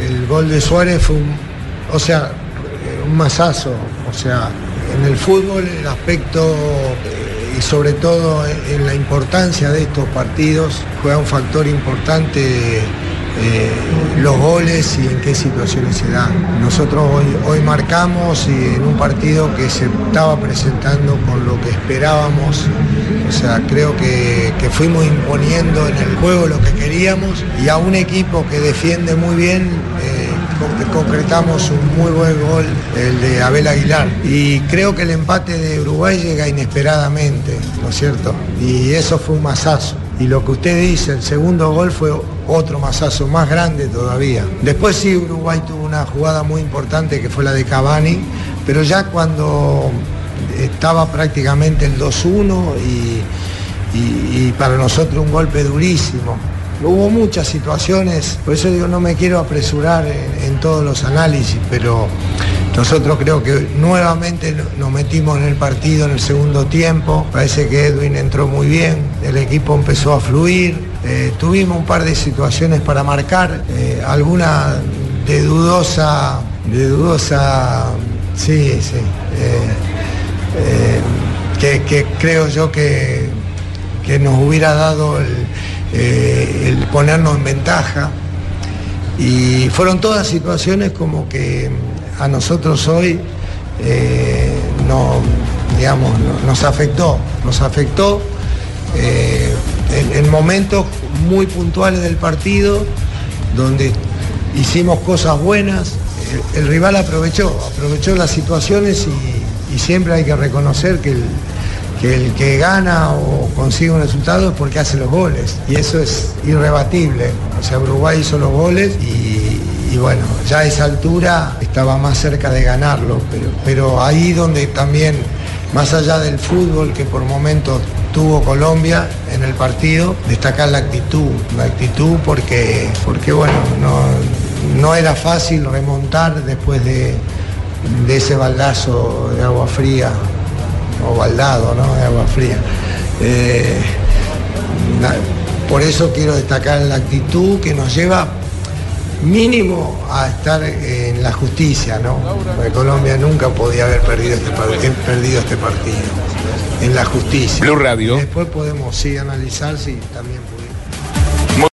el gol de Suárez fue un, o sea, un masazo. O sea, en el fútbol el aspecto eh, y sobre todo en la importancia de estos partidos juega un factor importante eh, los goles y en qué situaciones se dan. Nosotros hoy, hoy marcamos y en un partido que se estaba presentando con lo que esperábamos, o sea, creo que, que fuimos imponiendo en el juego lo que queríamos y a un equipo que defiende muy bien. eh, con- concretamos un muy buen gol, el de Abel Aguilar. Y creo que el empate de Uruguay llega inesperadamente, ¿no es cierto? Y eso fue un masazo. Y lo que usted dice, el segundo gol fue otro masazo más grande todavía. Después sí, Uruguay tuvo una jugada muy importante que fue la de Cavani, pero ya cuando estaba prácticamente el 2-1 y, y- y para nosotros un golpe durísimo. Hubo muchas situaciones, por eso digo, no me quiero apresurar en, todos los análisis, pero nosotros creo que nuevamente nos metimos en el partido en el segundo tiempo. Parece que Edwin entró muy bien, el equipo empezó a fluir. eh, tuvimos un par de situaciones para marcar, eh, alguna de dudosa, de dudosa, sí, sí. eh, que, creo yo que, que nos hubiera dado el, el ponernos en ventaja. Y fueron todas situaciones como que a nosotros hoy eh, no, digamos, no- nos afectó, nos afectó eh, en, en momentos muy puntuales del partido donde hicimos cosas buenas, el, el rival aprovechó, aprovechó las situaciones y, y siempre hay que reconocer que el, que el que gana o consigue un resultado es porque hace los goles y eso es irrebatible. O sea, Uruguay hizo los goles y, bueno, ya a esa altura estaba más cerca de ganarlo, pero, pero ahí donde también, más allá del fútbol que por momentos tuvo Colombia en el partido, destacar la actitud, la actitud porque, porque bueno, no, no era fácil remontar después de, de ese baldazo de agua fría o baldado, ¿no? De agua fría. Eh, por eso quiero destacar la actitud que nos lleva mínimo a estar en la justicia, ¿no? Porque Colombia nunca podía haber perdido este, perdido este partido. En la justicia. Blue Radio. Después podemos sí analizar si también.